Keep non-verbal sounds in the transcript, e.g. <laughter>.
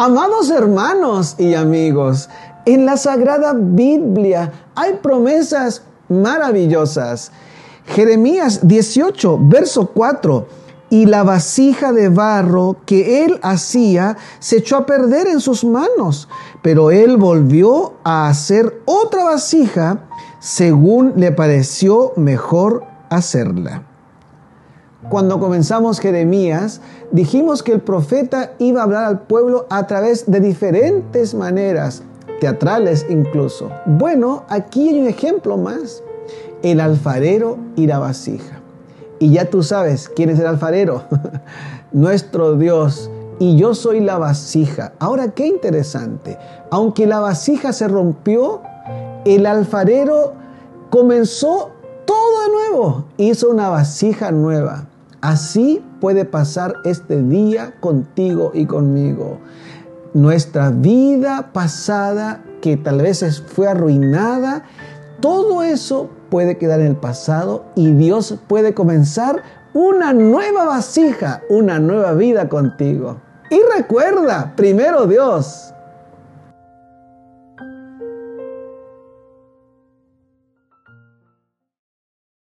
Amados hermanos y amigos, en la Sagrada Biblia hay promesas maravillosas. Jeremías 18, verso 4. Y la vasija de barro que él hacía se echó a perder en sus manos, pero él volvió a hacer otra vasija según le pareció mejor hacerla. Cuando comenzamos Jeremías, dijimos que el profeta iba a hablar al pueblo a través de diferentes maneras, teatrales incluso. Bueno, aquí hay un ejemplo más, el alfarero y la vasija. Y ya tú sabes quién es el alfarero, <laughs> nuestro Dios. Y yo soy la vasija. Ahora, qué interesante. Aunque la vasija se rompió, el alfarero comenzó nuevo, hizo una vasija nueva. Así puede pasar este día contigo y conmigo. Nuestra vida pasada, que tal vez fue arruinada, todo eso puede quedar en el pasado y Dios puede comenzar una nueva vasija, una nueva vida contigo. Y recuerda, primero Dios,